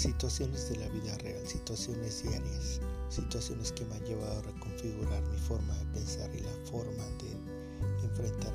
situaciones de la vida real, situaciones diarias, situaciones que me han llevado a reconfigurar mi forma de pensar y la forma de enfrentar.